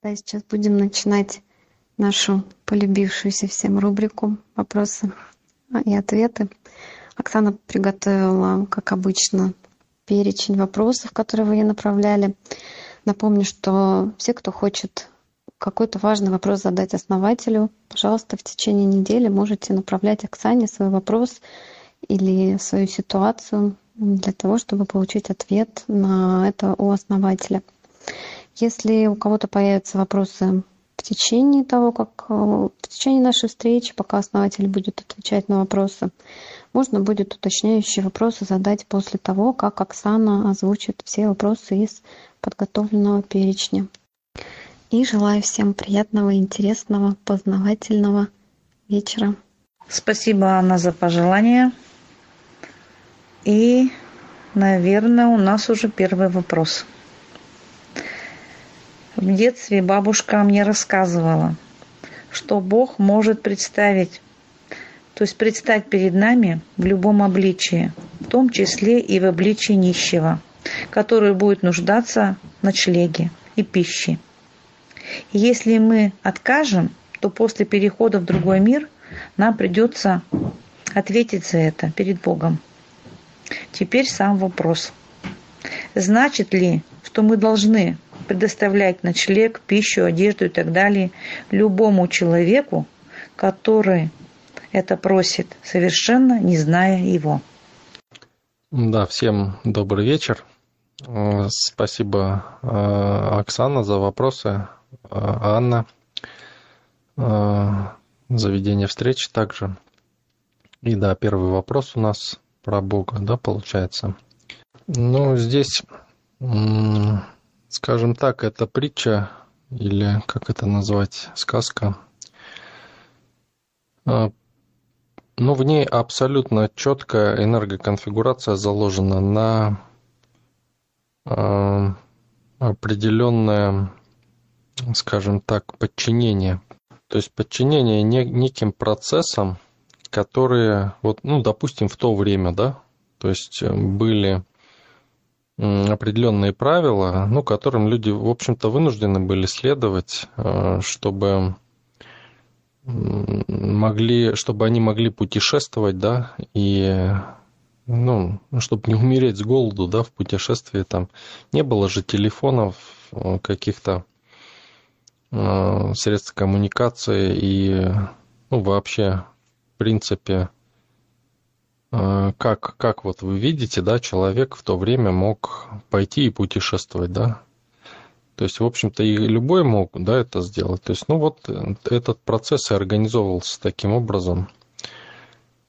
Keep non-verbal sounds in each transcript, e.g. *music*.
Да, сейчас будем начинать нашу полюбившуюся всем рубрику «Вопросы и ответы». Оксана приготовила, как обычно, перечень вопросов, которые вы ей направляли. Напомню, что все, кто хочет какой-то важный вопрос задать основателю, пожалуйста, в течение недели можете направлять Оксане свой вопрос или свою ситуацию для того, чтобы получить ответ на это у основателя. Если у кого-то появятся вопросы в течение того, как э, в течение нашей встречи, пока основатель будет отвечать на вопросы, можно будет уточняющие вопросы задать после того, как Оксана озвучит все вопросы из подготовленного перечня. И желаю всем приятного, интересного, познавательного вечера. Спасибо, Анна, за пожелания. И, наверное, у нас уже первый вопрос. В детстве бабушка мне рассказывала, что Бог может представить, то есть предстать перед нами в любом обличии, в том числе и в обличии нищего, который будет нуждаться в ночлеге и пище. Если мы откажем, то после перехода в другой мир нам придется ответить за это перед Богом. Теперь сам вопрос. Значит ли, что мы должны предоставлять ночлег, пищу, одежду и так далее любому человеку, который это просит, совершенно не зная его. Да, всем добрый вечер. Э, спасибо, э, Оксана, за вопросы. Э, Анна, за ведение встречи также. И да, первый вопрос у нас про Бога, да, получается. Ну, здесь скажем так, это притча или как это назвать, сказка. А, ну, в ней абсолютно четкая энергоконфигурация заложена на а, определенное, скажем так, подчинение. То есть подчинение неким процессам, которые, вот, ну, допустим, в то время, да, то есть э, были определенные правила, ну, которым люди, в общем-то, вынуждены были следовать, э, чтобы могли, чтобы они могли путешествовать, да, и ну, чтобы не умереть с голоду, да, в путешествии там. Не было же телефонов, э, каких-то э, средств коммуникации и ну, вообще, в принципе, как, как вот вы видите, да, человек в то время мог пойти и путешествовать, да? То есть, в общем-то, и любой мог, да, это сделать. То есть, ну вот этот процесс и организовывался таким образом.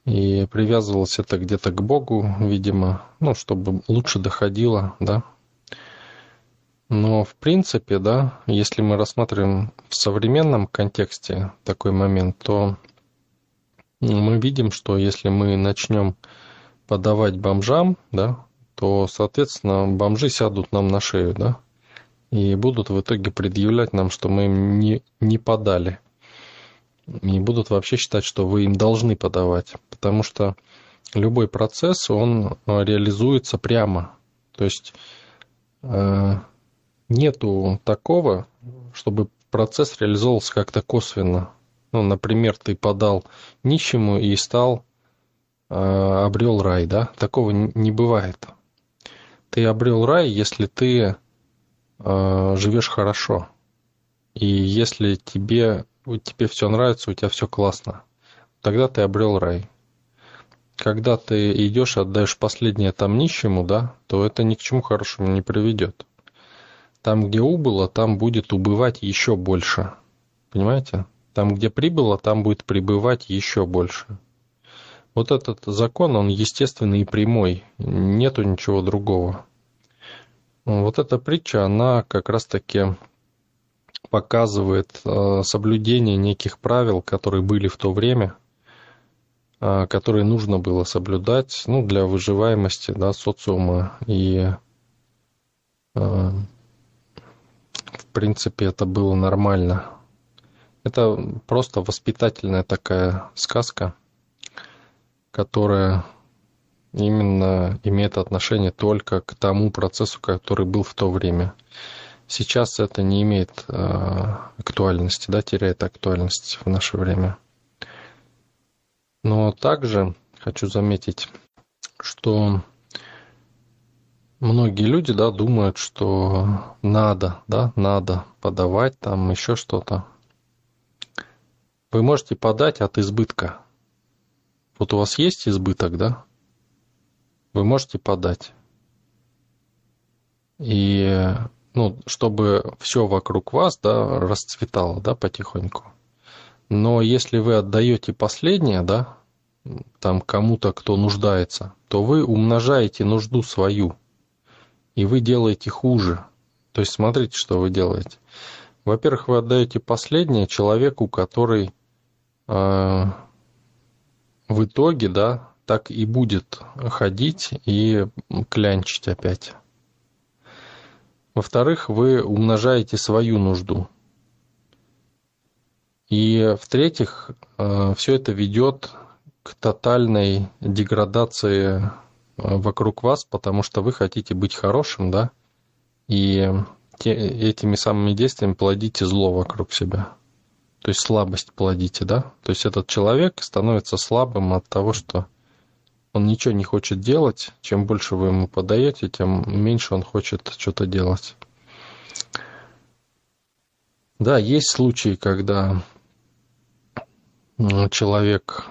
И привязывалось это где-то к Богу, видимо, ну, чтобы лучше доходило, да. Но, в принципе, да, если мы рассматриваем в современном контексте такой момент, то мы видим, что если мы начнем подавать бомжам, да, то, соответственно, бомжи сядут нам на шею, да, и будут в итоге предъявлять нам, что мы им не, не подали. И будут вообще считать, что вы им должны подавать. Потому что любой процесс, он э, реализуется прямо. То есть э, нету такого, чтобы процесс реализовывался как-то косвенно. Ну, например, ты подал нищему и стал, э, обрел рай, да? Такого не бывает. Ты обрел рай, если ты э, живешь хорошо. И если тебе, тебе все нравится, у тебя все классно, тогда ты обрел рай. Когда ты идешь и отдаешь последнее там нищему, да, то это ни к чему хорошему не приведет. Там, где убыло, там будет убывать еще больше. Понимаете? Там, где прибыло, там будет прибывать еще больше. Вот этот закон, он естественный и прямой. Нету ничего другого. Вот эта притча, она как раз-таки показывает э, соблюдение неких правил, которые были в то время, э, которые нужно было соблюдать ну, для выживаемости да, социума. И э, в принципе это было нормально. Это просто воспитательная такая сказка, которая именно имеет отношение только к тому процессу, который был в то время. сейчас это не имеет э, актуальности, да, теряет актуальность в наше время. Но также хочу заметить, что многие люди, да, думают, что надо, да, надо подавать там еще что-то. Вы можете подать от избытка. Вот у вас есть избыток, да? Вы можете подать. И, ну, чтобы все вокруг вас, да, расцветало, да, потихоньку. Но если вы отдаете последнее, да, там кому-то, кто нуждается, то вы умножаете нужду свою, и вы делаете хуже. То есть смотрите, что вы делаете. Во-первых, вы отдаете последнее человеку, который в итоге, да, так и будет ходить и клянчить опять. Во-вторых, вы умножаете свою нужду. И в-третьих, э, все это ведет к тотальной деградации э, вокруг вас, потому что вы хотите быть хорошим, да, и те, этими самыми действиями плодите зло вокруг себя. То есть слабость плодите, да? То есть этот человек становится слабым от того, что он ничего не хочет делать. Чем больше вы ему подаете, тем меньше он хочет что-то делать. Да, есть случаи, когда человек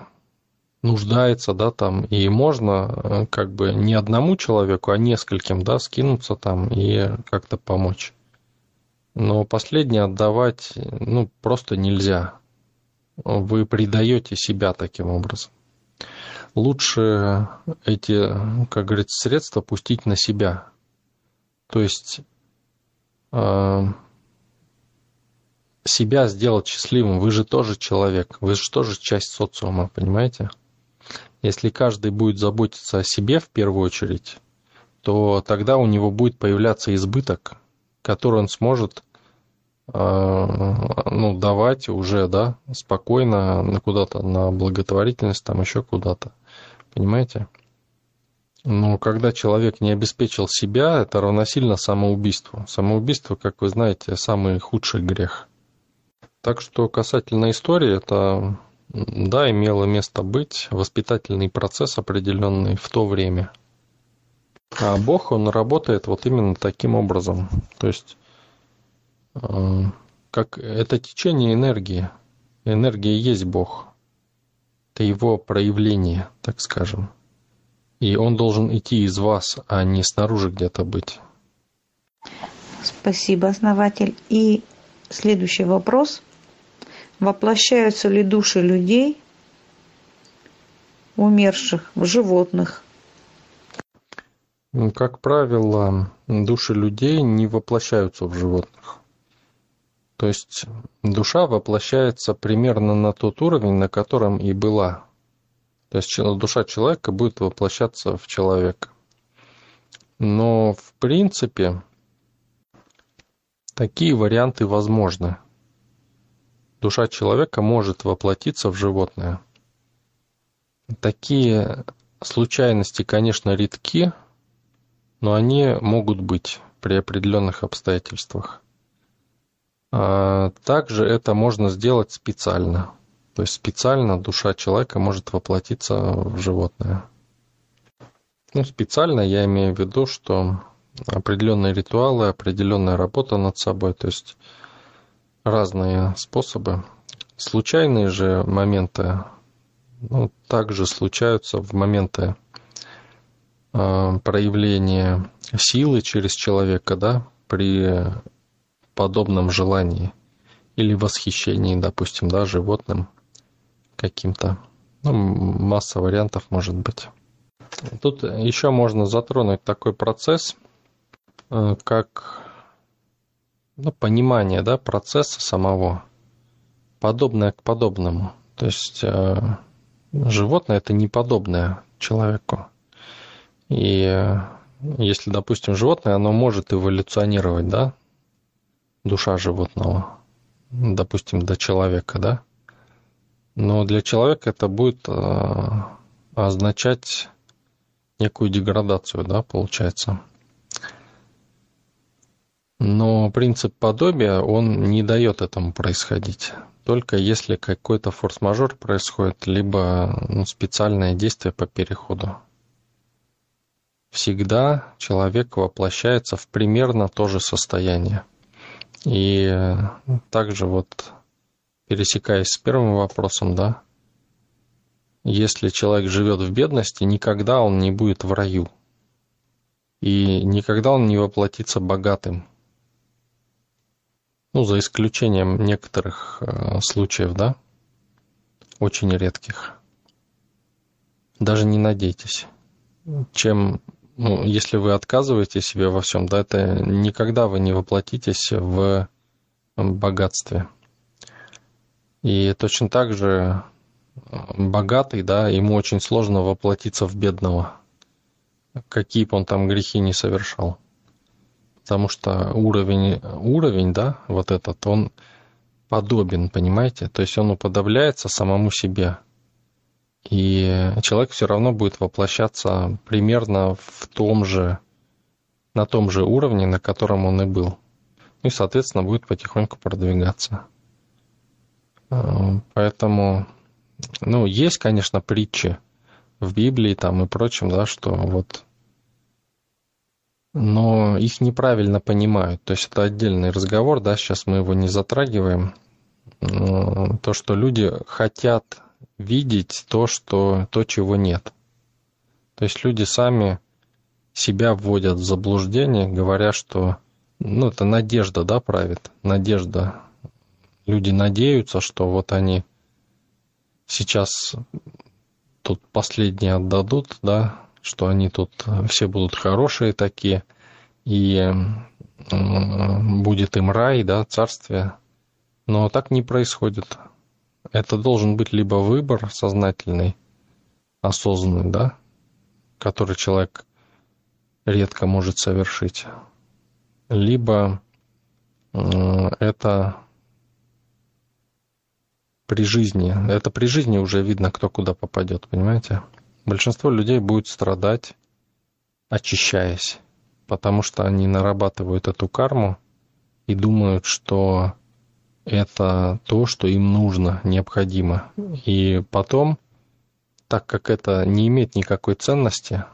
нуждается, да, там, и можно э, как бы не одному человеку, а нескольким, да, скинуться там и как-то помочь. Но последнее отдавать, ну, просто нельзя. Вы предаете себя таким образом. Лучше эти, как говорится, средства пустить на себя. То есть э, себя сделать счастливым. Вы же тоже человек, вы же тоже часть социума, понимаете? Если каждый будет заботиться о себе в первую очередь, то тогда у него будет появляться избыток, который он сможет ну, давать уже, да, спокойно куда-то на благотворительность, там еще куда-то. Понимаете? Но когда человек не обеспечил себя, это равносильно самоубийству. Самоубийство, как вы знаете, самый худший грех. Так что касательно истории, это, да, имело место быть воспитательный процесс определенный в то время. А Бог, он работает вот именно таким образом. То есть Э, как это течение энергии. Энергия есть Бог. Это его проявление, так скажем. И он должен идти из вас, а не снаружи где-то быть. Спасибо, основатель. И следующий вопрос. Воплощаются ли души людей, умерших, в животных? Как правило, души людей не воплощаются в животных. То есть душа воплощается примерно на тот уровень, на котором и была. То есть душа человека будет воплощаться в человека. Но в принципе такие варианты возможны. Душа человека может воплотиться в животное. Такие случайности, конечно, редки, но они могут быть при определенных обстоятельствах. А, также это можно сделать специально. То есть специально душа человека может воплотиться в животное. Ну, специально я имею в виду, что определенные ритуалы, определенная работа над собой, то есть разные способы. Случайные же моменты ну, также случаются в моменты э, проявления силы через человека, да, при подобном желании или восхищении, допустим, да, животным каким-то. Ну, масса вариантов может быть. Тут еще можно затронуть такой процесс, э, как ну, понимание да, процесса самого, подобное к подобному. То есть э, животное это не подобное человеку. И э, если, допустим, животное, оно может эволюционировать, да, душа животного, допустим, до человека, да? Но для человека это будет э, означать некую деградацию, да, получается. Но принцип подобия, он не дает этому происходить. Только если какой-то форс-мажор происходит, либо ну, специальное действие по переходу. Всегда человек воплощается в примерно то же состояние. И также вот пересекаясь с первым вопросом, да, если человек живет в бедности, никогда он не будет в раю. И никогда он не воплотится богатым. Ну, за исключением некоторых э, случаев, да, очень редких. Даже не надейтесь. Чем, ну, если вы отказываете себе во всем, да, это никогда вы не воплотитесь в богатстве. И точно так же богатый, да, ему очень сложно воплотиться в бедного, какие бы он там грехи не совершал. Потому что уровень, уровень, да, вот этот, он подобен, понимаете? То есть он уподобляется самому себе. И человек все равно будет воплощаться примерно в том же, на том же уровне, на котором он и был. И, соответственно, будет потихоньку продвигаться. Поэтому ну, есть, конечно, притчи в Библии там и прочем, да, что вот но их неправильно понимают. То есть это отдельный разговор, да, сейчас мы его не затрагиваем. То, что люди хотят видеть то, что, то, чего нет. То есть люди сами себя вводят в заблуждение, говоря, что ну, это надежда, да, правит, надежда. Люди надеются, что вот они сейчас тут последние отдадут, да, что они тут все будут хорошие такие, и будет им рай, да, царствие. Но так не происходит. Это должен быть либо выбор сознательный, осознанный, да, который человек редко может совершить, либо это при жизни. Это при жизни уже видно, кто куда попадет, понимаете? Большинство людей будет страдать, очищаясь, потому что они нарабатывают эту карму и думают, что это то, что им нужно, необходимо. И потом, так как это не имеет никакой ценности,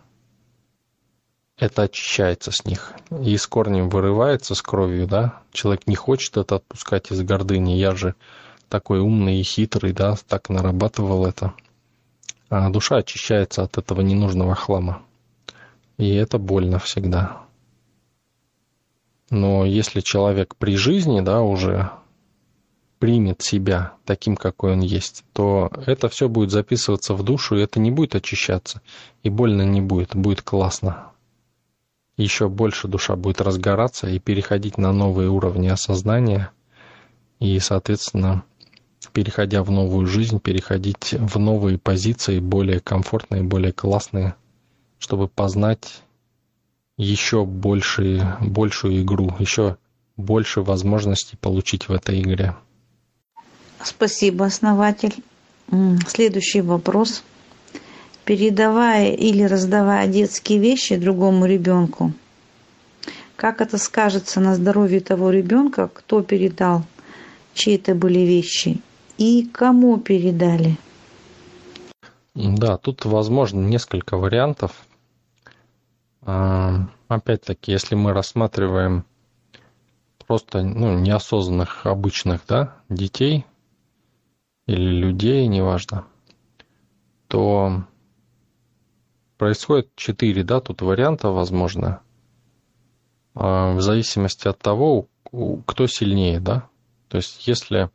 это очищается с них и с корнем вырывается с кровью, да. Человек не хочет это отпускать из гордыни. Я же такой умный и хитрый, да, так нарабатывал это. А душа очищается от этого ненужного хлама. И это больно всегда. Но если человек при жизни, да, уже примет себя таким, какой он есть, то это все будет записываться в душу, и это не будет очищаться, и больно не будет, будет классно. Еще больше душа будет разгораться и переходить на новые уровни осознания, и, соответственно, переходя в новую жизнь, переходить в новые позиции, более комфортные, более классные, чтобы познать еще больше, большую игру, еще больше возможностей получить в этой игре. Спасибо, основатель. Следующий вопрос. Передавая или раздавая детские вещи другому ребенку, как это скажется на здоровье того ребенка, кто передал, чьи это были вещи, и кому передали? Да, тут возможно несколько вариантов. А, опять-таки, если мы рассматриваем просто ну, неосознанных обычных да, детей или людей, неважно, то происходит четыре, да, тут варианта возможно, а, в зависимости от того, кто сильнее, да. То есть, если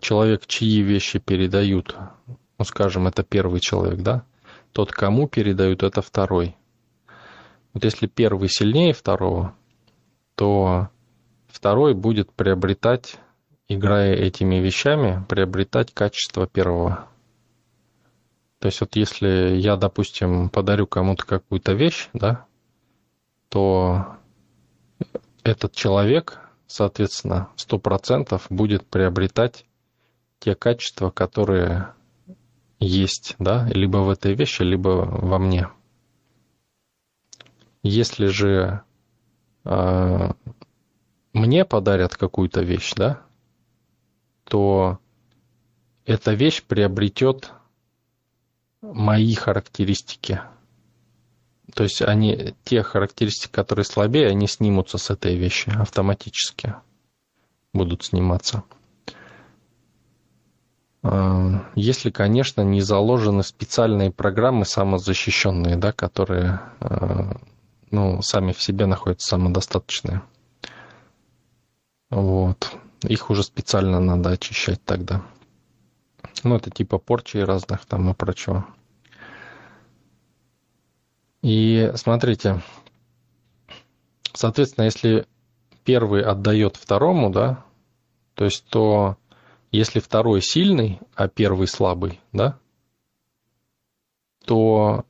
человек, чьи вещи передают, ну, скажем, это первый человек, да, тот, кому передают, это второй. Вот если первый сильнее второго, то второй будет приобретать, играя этими вещами, приобретать качество первого. То есть вот если я, допустим, подарю кому-то какую-то вещь, да, то этот человек соответственно, 100% будет приобретать те качества, которые есть, да, либо в этой вещи, либо во мне. Если же э, мне подарят какую-то вещь, да, то эта вещь приобретет мои характеристики. То есть они, те характеристики, которые слабее, они снимутся с этой вещи автоматически. Будут сниматься. А, если, конечно, не заложены специальные программы самозащищенные, да, которые а, ну, сами в себе находятся самодостаточные. Вот. Их уже специально надо очищать тогда. Ну, это типа порчи разных там и прочего. И смотрите, соответственно, если первый отдает второму, да, то есть то если второй сильный, а первый слабый, да, то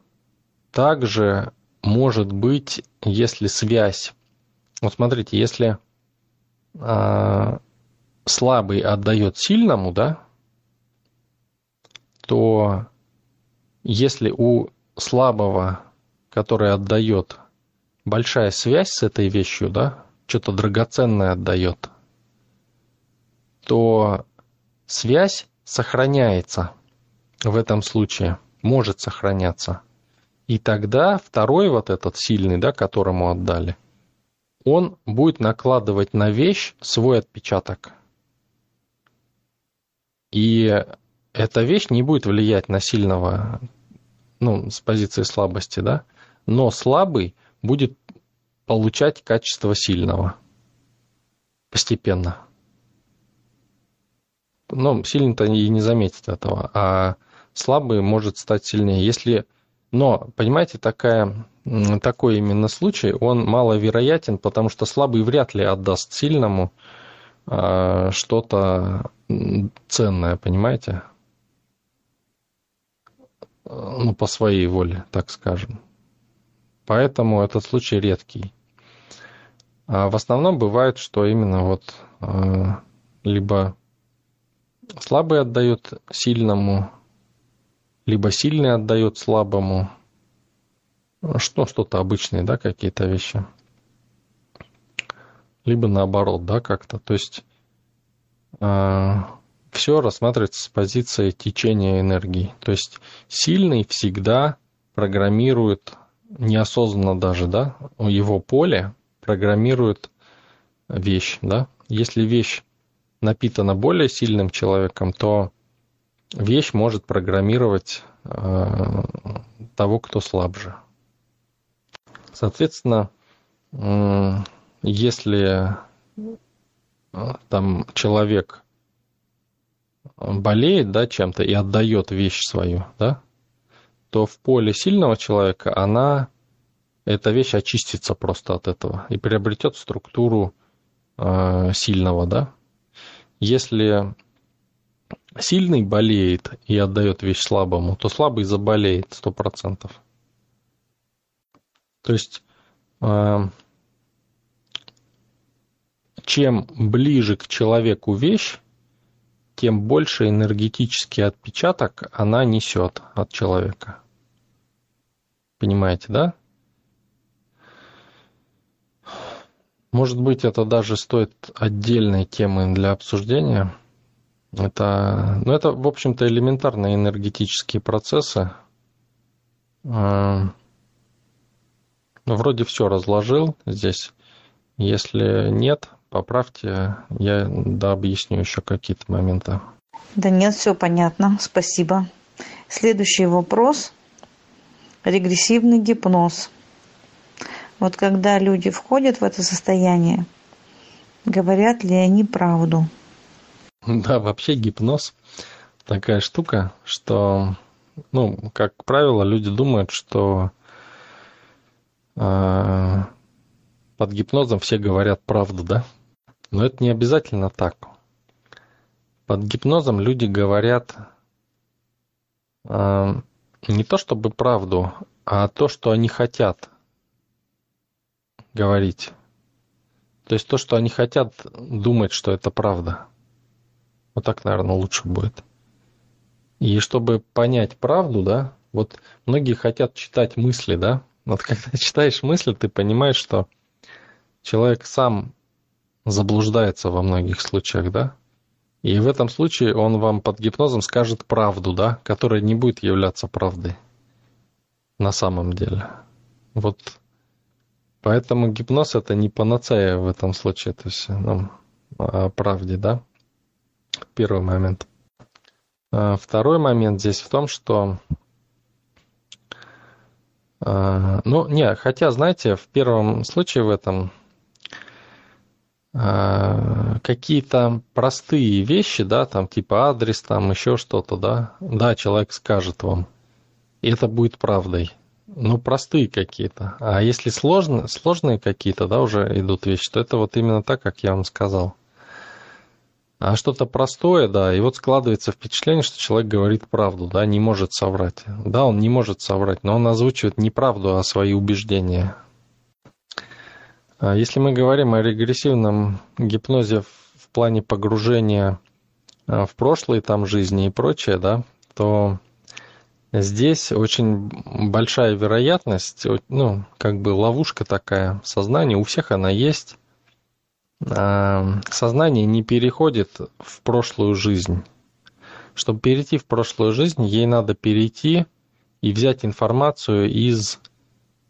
также может быть, если связь, вот смотрите, если э, слабый отдает сильному, да, то если у слабого, который отдает, большая связь с этой вещью, да, что-то драгоценное отдает, то связь сохраняется в этом случае, может сохраняться. И тогда второй вот этот сильный, да, которому отдали, он будет накладывать на вещь свой отпечаток. И эта вещь не будет влиять на сильного, ну, с позиции слабости, да, но слабый будет получать качество сильного постепенно. Но сильный-то и не заметит этого, а слабый может стать сильнее. Если но, понимаете, такая, такой именно случай, он маловероятен, потому что слабый вряд ли отдаст сильному что-то ценное, понимаете? Ну, по своей воле, так скажем. Поэтому этот случай редкий. А в основном бывает, что именно вот э, либо слабый отдает сильному, либо сильный отдает слабому. Что, что-то обычные, да, какие-то вещи. Либо наоборот, да, как-то. То есть э, все рассматривается с позиции течения энергии. То есть сильный всегда программирует, неосознанно даже, да, его поле программирует вещь, да. Если вещь напитана более сильным человеком, то вещь может программировать э, того, кто слабже. Соответственно, э, если э, там человек болеет да, чем-то и отдает вещь свою, да, то в поле сильного человека она, эта вещь очистится просто от этого и приобретет структуру э, сильного, да. Если сильный болеет и отдает вещь слабому, то слабый заболеет сто процентов. То есть э, чем ближе к человеку вещь, тем больше энергетический отпечаток она несет от человека. Понимаете, да? Может быть, это даже стоит отдельной темы для обсуждения. Это, ну, это, в общем-то, элементарные энергетические процессы. Ну, вроде все разложил здесь. Если нет, поправьте, я да, объясню еще какие-то моменты. Да нет, все понятно, спасибо. Следующий вопрос. Регрессивный гипноз. Вот когда люди входят в это состояние, говорят ли они правду? Да, вообще гипноз такая штука, что, ну, как правило, люди думают, что э, под гипнозом все говорят правду, да? Но это не обязательно так. Под гипнозом люди говорят э, не то чтобы правду, а то, что они хотят говорить. То есть то, что они хотят думать, что это правда. Вот так, наверное, лучше будет. И чтобы понять правду, да, вот многие хотят читать мысли, да. Вот *laughs* когда читаешь мысли, ты понимаешь, что человек сам заблуждается во многих случаях, да? И в этом случае он вам под гипнозом скажет правду, да, которая не будет являться правдой на самом деле. Вот поэтому гипноз это не панацея в этом случае, то есть ну, о правде, да? Первый момент. А второй момент здесь в том, что а, ну, не, хотя, знаете, в первом случае в этом а, какие-то простые вещи, да, там типа адрес, там еще что-то, да, да, человек скажет вам, и это будет правдой. Ну, простые какие-то. А если сложные, сложные какие-то, да, уже идут вещи, то это вот именно так, как я вам сказал. А что-то простое, да, и вот складывается впечатление, что человек говорит правду, да, не может соврать. Да, он не может соврать, но он озвучивает не правду, а свои убеждения. А если мы говорим о регрессивном гипнозе в плане погружения а, в прошлые там жизни и прочее, да, то здесь очень большая вероятность, ну, как бы ловушка такая. Сознания, у всех она есть, сознание не переходит в прошлую жизнь. Чтобы перейти в прошлую жизнь, ей надо перейти и взять информацию из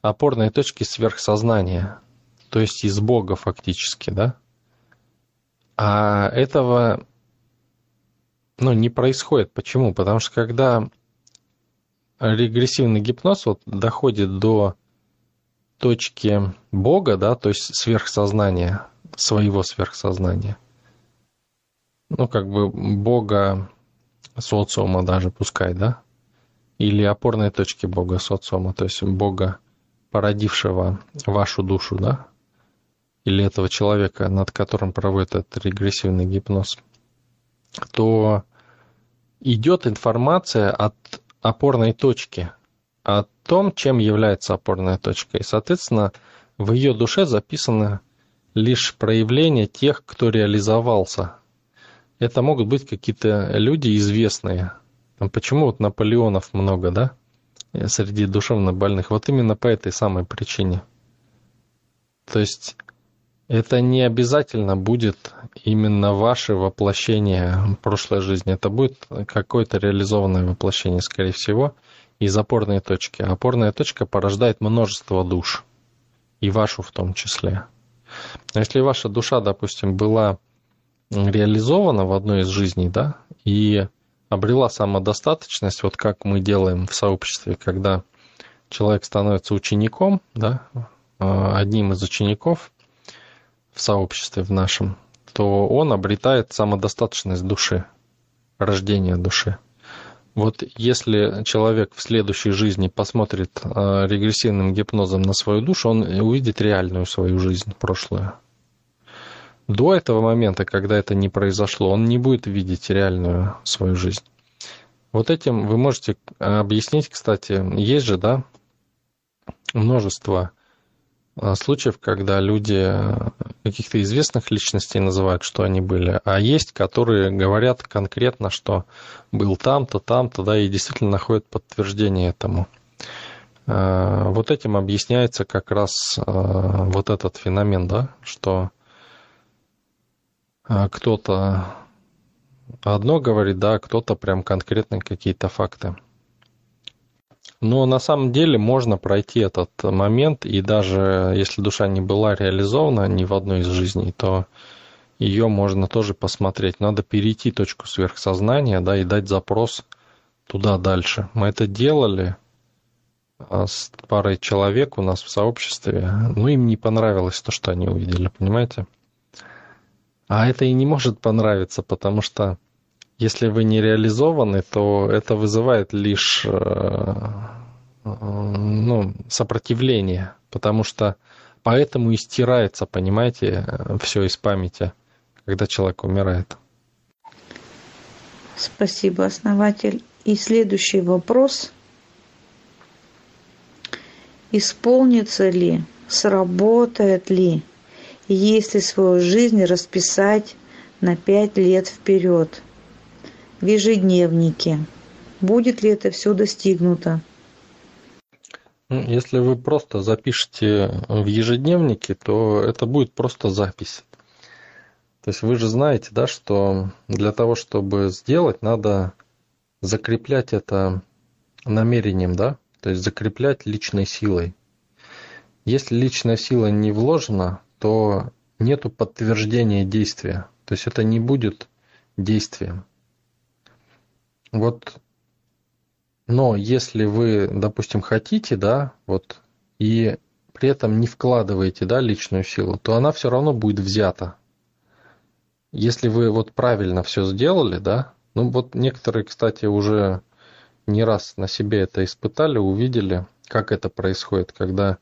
опорной точки сверхсознания, то есть из Бога фактически, да? А этого ну, не происходит. Почему? Потому что когда регрессивный гипноз вот доходит до точки Бога, да, то есть сверхсознания, своего сверхсознания. Ну, как бы Бога социума даже пускай, да? Или опорной точки Бога социума, то есть Бога, породившего вашу душу, да? Или этого человека, над которым проводит этот регрессивный гипноз, то идет информация от опорной точки, о том, чем является опорная точка. И, соответственно, в ее душе записано лишь проявление тех, кто реализовался. Это могут быть какие-то люди известные. Почему вот Наполеонов много, да, среди душевно больных? Вот именно по этой самой причине. То есть это не обязательно будет именно ваше воплощение прошлой жизни. Это будет какое-то реализованное воплощение, скорее всего, из опорной точки. Опорная точка порождает множество душ, и вашу в том числе. Если ваша душа, допустим, была реализована в одной из жизней, да, и обрела самодостаточность, вот как мы делаем в сообществе, когда человек становится учеником, да, а, одним из учеников в сообществе в нашем, то он обретает самодостаточность души, рождение души. Вот если человек в следующей жизни посмотрит э, регрессивным гипнозом на свою душу, он увидит реальную свою жизнь, прошлую. До этого момента, когда это не произошло, он не будет видеть реальную свою жизнь. Вот этим вы можете объяснить, кстати, есть же, да, множество случаев, когда люди э, каких-то известных личностей называют, что они были, а есть, которые говорят конкретно, что был там-то, там-то, да, и действительно находят подтверждение этому. А, вот этим объясняется как раз а, вот этот феномен, да, что кто-то одно говорит, да, кто-то прям конкретно какие-то факты. Но на самом деле можно пройти этот момент, и даже если душа не была реализована ни в одной из жизней, то ее можно тоже посмотреть. Надо перейти точку сверхсознания, да, и дать запрос туда дальше. Мы это делали а, с парой человек у нас в сообществе. Ну, им не понравилось то, что они увидели, понимаете? А это и не может понравиться, потому что если вы не реализованы, то это вызывает лишь э, ну, сопротивление, потому что поэтому и стирается, понимаете, все из памяти, когда человек умирает. Спасибо, основатель. И следующий вопрос. Исполнится ли, сработает ли, если свою жизнь расписать на пять лет вперед – в ежедневнике. Будет ли это все достигнуто? Ну, если вы просто запишете в ежедневнике, то это будет просто запись. То есть вы же знаете, да, что для того, чтобы сделать, надо закреплять это намерением, да, то есть закреплять личной силой. Если личная сила не вложена, то нету подтверждения действия. То есть это не будет действием. Вот, но если вы, допустим, хотите, да, вот, и при этом не вкладываете, да, личную силу, то она все равно будет взята. Если вы вот правильно все сделали, да, ну вот некоторые, кстати, уже не раз на себе это испытали, увидели, как это происходит, когда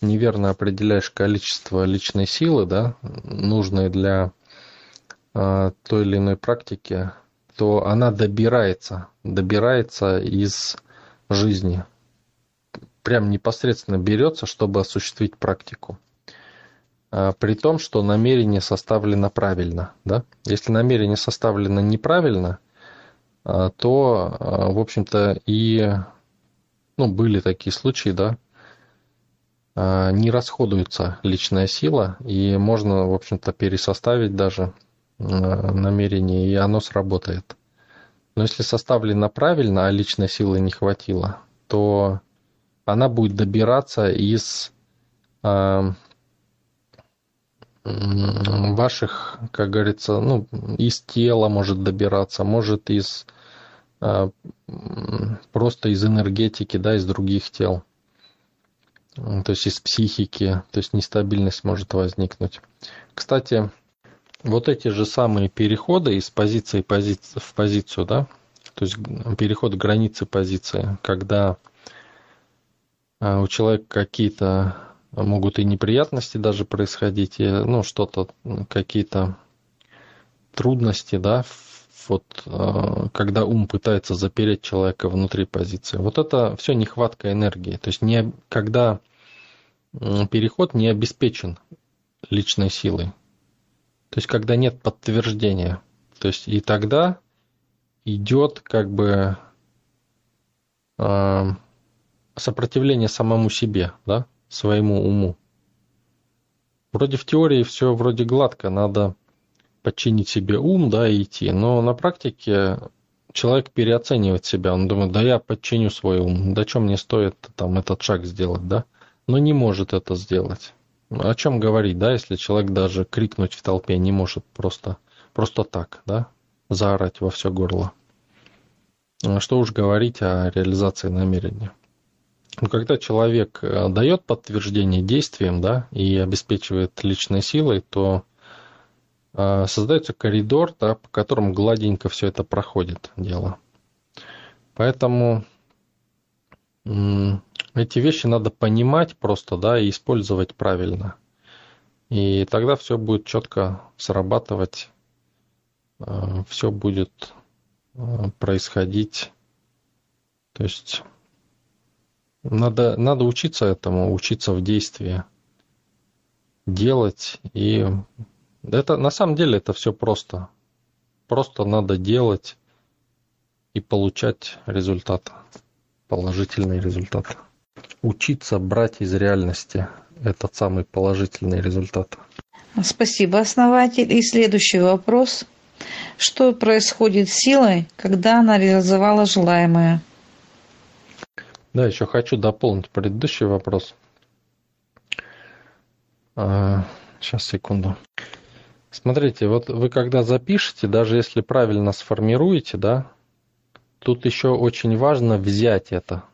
неверно определяешь количество личной силы, да, нужной для э, той или иной практики, то она добирается, добирается из жизни. Прям непосредственно берется, чтобы осуществить практику. А, при том, что намерение составлено правильно. Да? Если намерение составлено неправильно, а, то, в общем-то, и ну, были такие случаи, да, а, не расходуется личная сила, и можно, в общем-то, пересоставить даже а, намерение, и оно сработает. Но если составлено правильно, а личной силы не хватило, то она будет добираться из э, ваших, как говорится, ну, из тела может добираться, может из э, просто из энергетики, да, из других тел то есть из психики, то есть нестабильность может возникнуть. Кстати, вот эти же самые переходы из позиции в позицию, да, то есть переход границы позиции, когда а, у человека какие-то могут и неприятности даже происходить, и, ну, что-то, какие-то трудности, да, вот а, когда ум пытается запереть человека внутри позиции. Вот это все нехватка энергии. То есть не, когда переход не обеспечен личной силой. То есть когда нет подтверждения. То есть и тогда идет как бы э, сопротивление самому себе, да, своему уму. Вроде в теории все вроде гладко, надо подчинить себе ум, да, и идти. Но на практике человек переоценивает себя. Он думает, да я подчиню свой ум, да что мне стоит там этот шаг сделать, да? Но не может это сделать. О чем говорить, да, если человек даже крикнуть в толпе не может просто, просто так, да, заорать во все горло. А что уж говорить о реализации намерения. Но когда человек э, дает подтверждение действиям, да, и обеспечивает личной силой, то а, создается коридор, да, по которому гладенько все это проходит дело. Поэтому эти вещи надо понимать просто, да, и использовать правильно. И тогда все будет четко срабатывать, а, все будет а, происходить. То есть надо, надо учиться этому, учиться в действии, делать и это на самом деле это все просто. Просто надо делать и получать результат, положительный результат. Учиться брать из реальности этот самый положительный результат. Спасибо, основатель. И следующий вопрос. Что происходит с силой, когда она реализовала желаемое? Да, еще хочу дополнить предыдущий вопрос. А, сейчас, секунду. Смотрите, вот вы когда запишете, даже если правильно сформируете, да, тут еще очень важно взять это.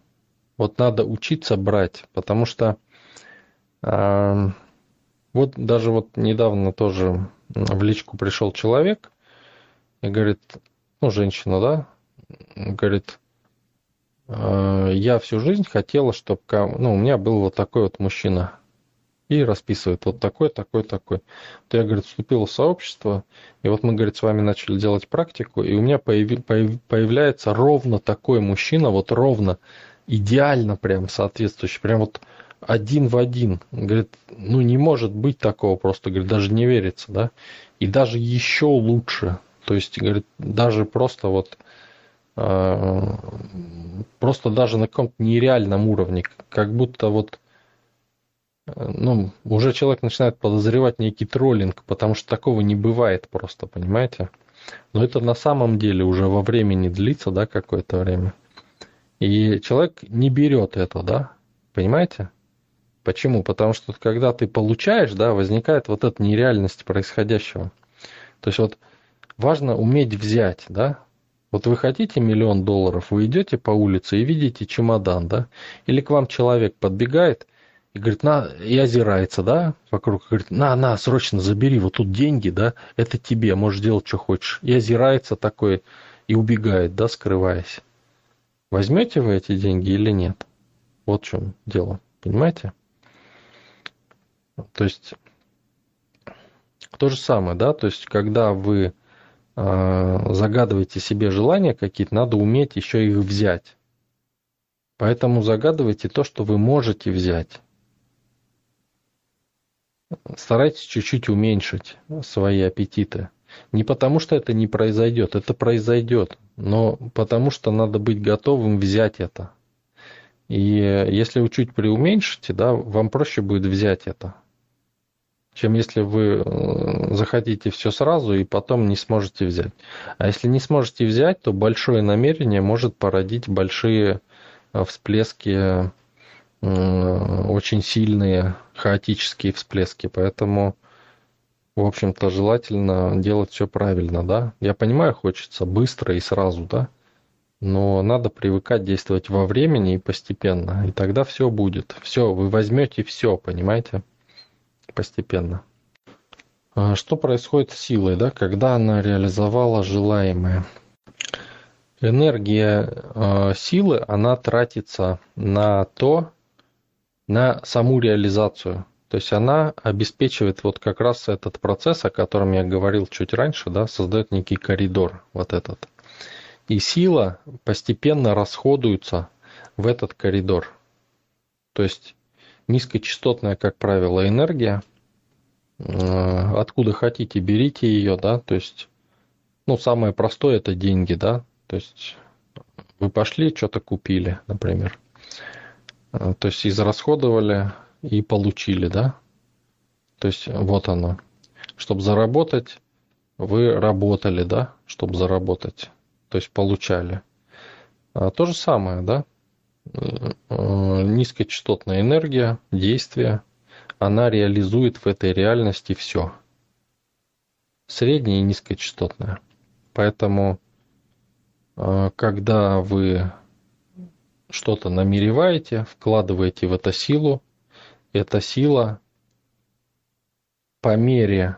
Вот надо учиться брать, потому что э, вот даже вот недавно тоже в личку пришел человек и говорит, ну, женщина, да, говорит, э, я всю жизнь хотела, чтобы ну, у меня был вот такой вот мужчина и расписывает вот такой, такой, такой. То я, говорит, вступил в сообщество, и вот мы, говорит, с вами начали делать практику, и у меня появи, появляется ровно такой мужчина, вот ровно, идеально прям соответствующий, прям вот один в один. Говорит, ну не может быть такого просто, говорит, даже не верится, да. И даже еще лучше. То есть, говорит, даже просто вот э, просто даже на каком-то нереальном уровне, как будто вот ну, уже человек начинает подозревать некий троллинг, потому что такого не бывает просто, понимаете? Но это на самом деле уже во времени длится, да, какое-то время. И человек не берет это, да, понимаете? Почему? Потому что когда ты получаешь, да, возникает вот эта нереальность происходящего. То есть вот важно уметь взять, да. Вот вы хотите миллион долларов, вы идете по улице и видите чемодан, да, или к вам человек подбегает и говорит, на, и озирается, да, вокруг, говорит, на, на, срочно забери, вот тут деньги, да, это тебе, можешь делать, что хочешь. И озирается такой и убегает, да, скрываясь. Возьмете вы эти деньги или нет? Вот в чем дело, понимаете? То есть то же самое, да, то есть когда вы э, загадываете себе желания какие-то, надо уметь еще их взять. Поэтому загадывайте то, что вы можете взять. Старайтесь чуть-чуть уменьшить свои аппетиты. Не потому, что это не произойдет, это произойдет, но потому, что надо быть готовым взять это. И если вы чуть преуменьшите, да, вам проще будет взять это чем если вы э, захотите все сразу и потом не сможете взять. А если не сможете взять, то большое намерение может породить большие э, всплески, очень сильные хаотические всплески. Поэтому, в общем-то, желательно делать все правильно, да. Я понимаю, хочется быстро и сразу, да. Но надо привыкать действовать во времени и постепенно. И тогда все будет. Все, вы возьмете все, понимаете? постепенно. А что происходит с силой, да, когда она реализовала желаемое? Энергия э, силы, она тратится на то, на саму реализацию. То есть она обеспечивает вот как раз этот процесс, о котором я говорил чуть раньше, да, создает некий коридор вот этот. И сила постепенно расходуется в этот коридор. То есть низкочастотная, как правило, энергия. Э, откуда хотите, берите ее, да, то есть, ну, самое простое это деньги, да, то есть вы пошли, что-то купили, например, э, то есть израсходовали и получили, да, то есть вот оно. Чтобы заработать, вы работали, да, чтобы заработать, то есть получали. А то же самое, да, Э, низкочастотная энергия, действие, она реализует в этой реальности все. Средняя и низкочастотная. Поэтому, э, когда вы что-то намереваете, вкладываете в это силу, эта сила по мере,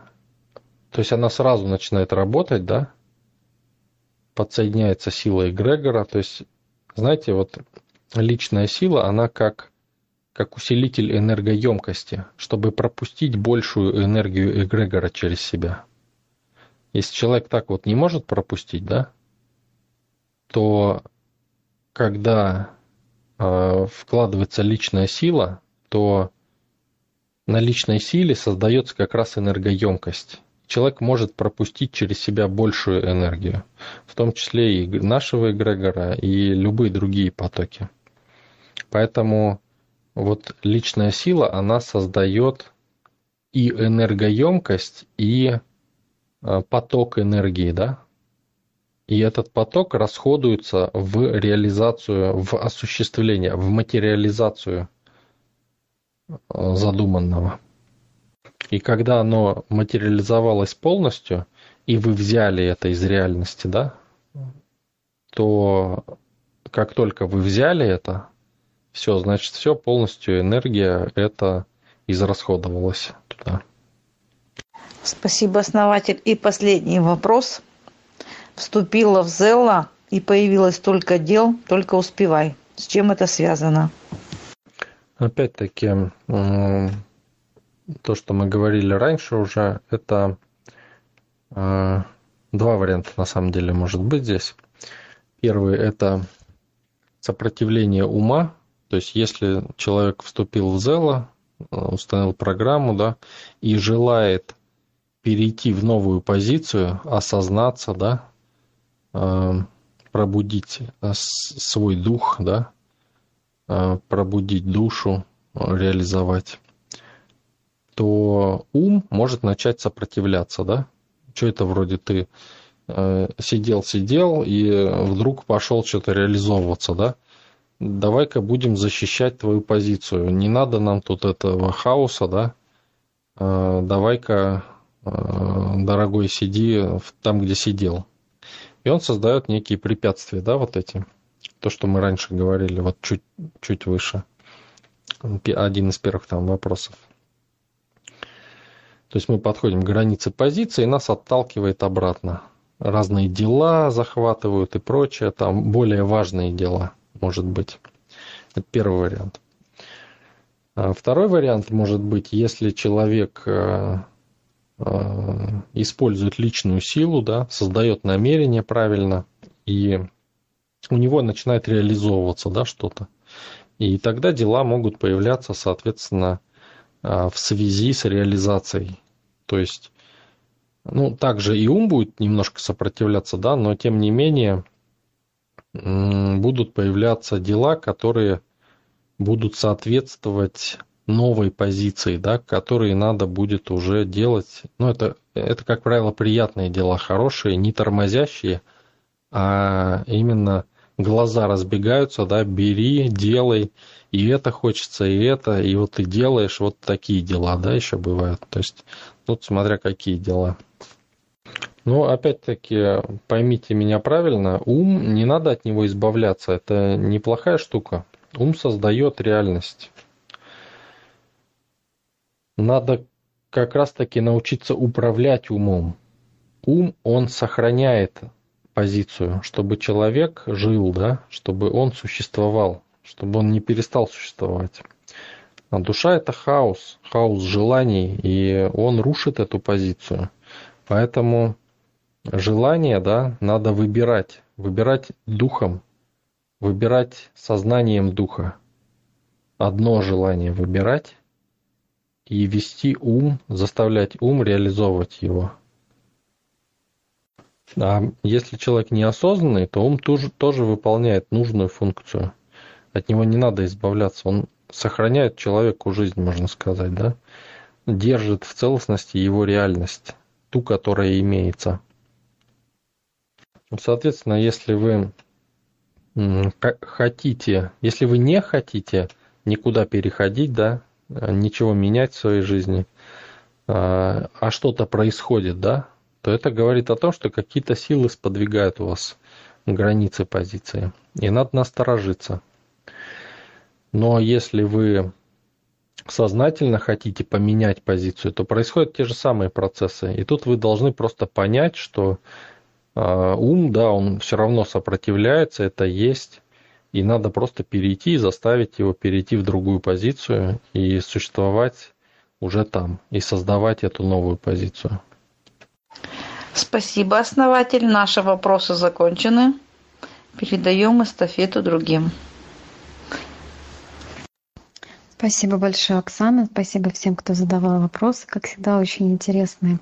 то есть она сразу начинает работать, да, подсоединяется сила эгрегора, то есть, знаете, вот личная сила, она как, как усилитель энергоемкости, чтобы пропустить большую энергию эгрегора через себя. Если человек так вот не может пропустить, да, то когда э, вкладывается личная сила, то на личной силе создается как раз энергоемкость. Человек может пропустить через себя большую энергию, в том числе и нашего эгрегора, и любые другие потоки. Поэтому вот личная сила, она создает и энергоемкость, и э, поток энергии, да? И этот поток расходуется в реализацию, в осуществление, в материализацию задуманного. И когда оно материализовалось полностью, и вы взяли это из реальности, да, то как только вы взяли это, все, значит, все, полностью энергия это израсходовалась туда. Спасибо, основатель. И последний вопрос. Вступила в Зелла и появилось только дел, только успевай. С чем это связано? Опять-таки, то, что мы говорили раньше уже, это э, два варианта на самом деле может быть здесь. Первый – это сопротивление ума то есть, если человек вступил в Зела, э, установил программу, да, и желает перейти в новую позицию, осознаться, да, э, пробудить свой дух, да, пробудить душу, реализовать, то ум может начать сопротивляться, да? Что это вроде ты сидел-сидел и вдруг пошел что-то реализовываться, да? Давай-ка будем защищать твою позицию. Не надо нам тут этого хаоса, да? Давай-ка, дорогой, сиди там, где сидел. И он создает некие препятствия, да, вот эти. То, что мы раньше говорили, вот чуть, чуть выше. Один из первых там вопросов. То есть мы подходим к границе позиции, и нас отталкивает обратно. Разные дела захватывают и прочее, там более важные дела, может быть. Это первый вариант. А второй вариант может быть, если человек э, Э, использует личную силу, да, создает намерение правильно, и у него начинает реализовываться да, что-то. И тогда дела могут появляться, соответственно, э, в связи с реализацией. То есть, ну, также и ум будет немножко сопротивляться, да, но тем не менее будут появляться дела, которые будут соответствовать новой позиции, да, которые надо будет уже делать. Ну, это, это, как правило, приятные дела, хорошие, не тормозящие, а именно глаза разбегаются, да, бери, делай, и это хочется, и это, и вот ты делаешь вот такие дела, да, еще бывают. То есть тут смотря какие дела. Ну, опять-таки, поймите меня правильно, ум, не надо от него избавляться, это неплохая штука. Ум создает реальность надо как раз-таки научиться управлять умом. Ум, он сохраняет позицию, чтобы человек жил, да, чтобы он существовал, чтобы он не перестал существовать. А душа это хаос, хаос желаний, и он рушит эту позицию. Поэтому желание, да, надо выбирать, выбирать духом, выбирать сознанием духа. Одно желание выбирать, и вести ум, заставлять ум реализовывать его. А если человек неосознанный, то ум тоже, тоже выполняет нужную функцию. От него не надо избавляться. Он сохраняет человеку жизнь, можно сказать, да? Держит в целостности его реальность, ту, которая имеется. Соответственно, если вы хотите, если вы не хотите никуда переходить, да, ничего менять в своей жизни, а, а что-то происходит, да, то это говорит о том, что какие-то силы сподвигают у вас границы позиции. И надо насторожиться. Но если вы сознательно хотите поменять позицию, то происходят те же самые процессы. И тут вы должны просто понять, что э, ум, да, он все равно сопротивляется, это есть и надо просто перейти и заставить его перейти в другую позицию и существовать уже там, и создавать эту новую позицию. Спасибо, основатель. Наши вопросы закончены. Передаем эстафету другим. Спасибо большое, Оксана. Спасибо всем, кто задавал вопросы. Как всегда, очень интересные.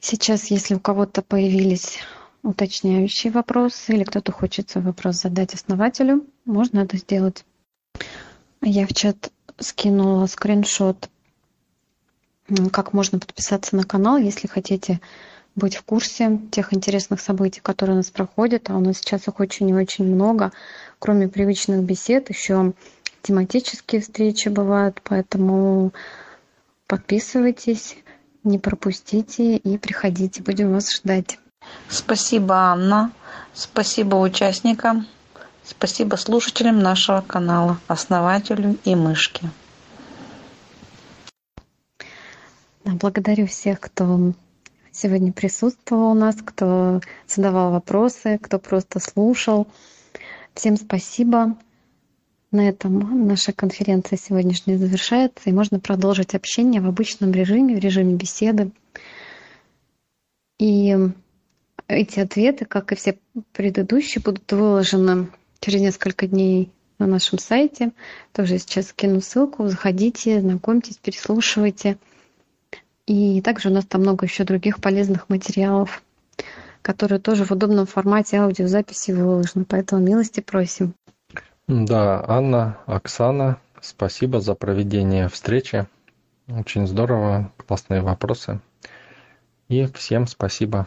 Сейчас, если у кого-то появились уточняющий вопрос или кто-то хочет свой вопрос задать основателю, можно это сделать. Я в чат скинула скриншот, как можно подписаться на канал, если хотите быть в курсе тех интересных событий, которые у нас проходят. А у нас сейчас их очень и очень много. Кроме привычных бесед, еще тематические встречи бывают, поэтому подписывайтесь, не пропустите и приходите, будем вас ждать. Спасибо, Анна. Спасибо участникам. Спасибо слушателям нашего канала, основателю и мышке. Благодарю всех, кто сегодня присутствовал у нас, кто задавал вопросы, кто просто слушал. Всем спасибо. На этом наша конференция сегодняшняя завершается, и можно продолжить общение в обычном режиме, в режиме беседы. И эти ответы, как и все предыдущие, будут выложены через несколько дней на нашем сайте. Тоже сейчас скину ссылку. Заходите, знакомьтесь, переслушивайте. И также у нас там много еще других полезных материалов, которые тоже в удобном формате аудиозаписи выложены. Поэтому милости просим. Да, Анна, Оксана, спасибо за проведение встречи. Очень здорово, классные вопросы. И всем спасибо.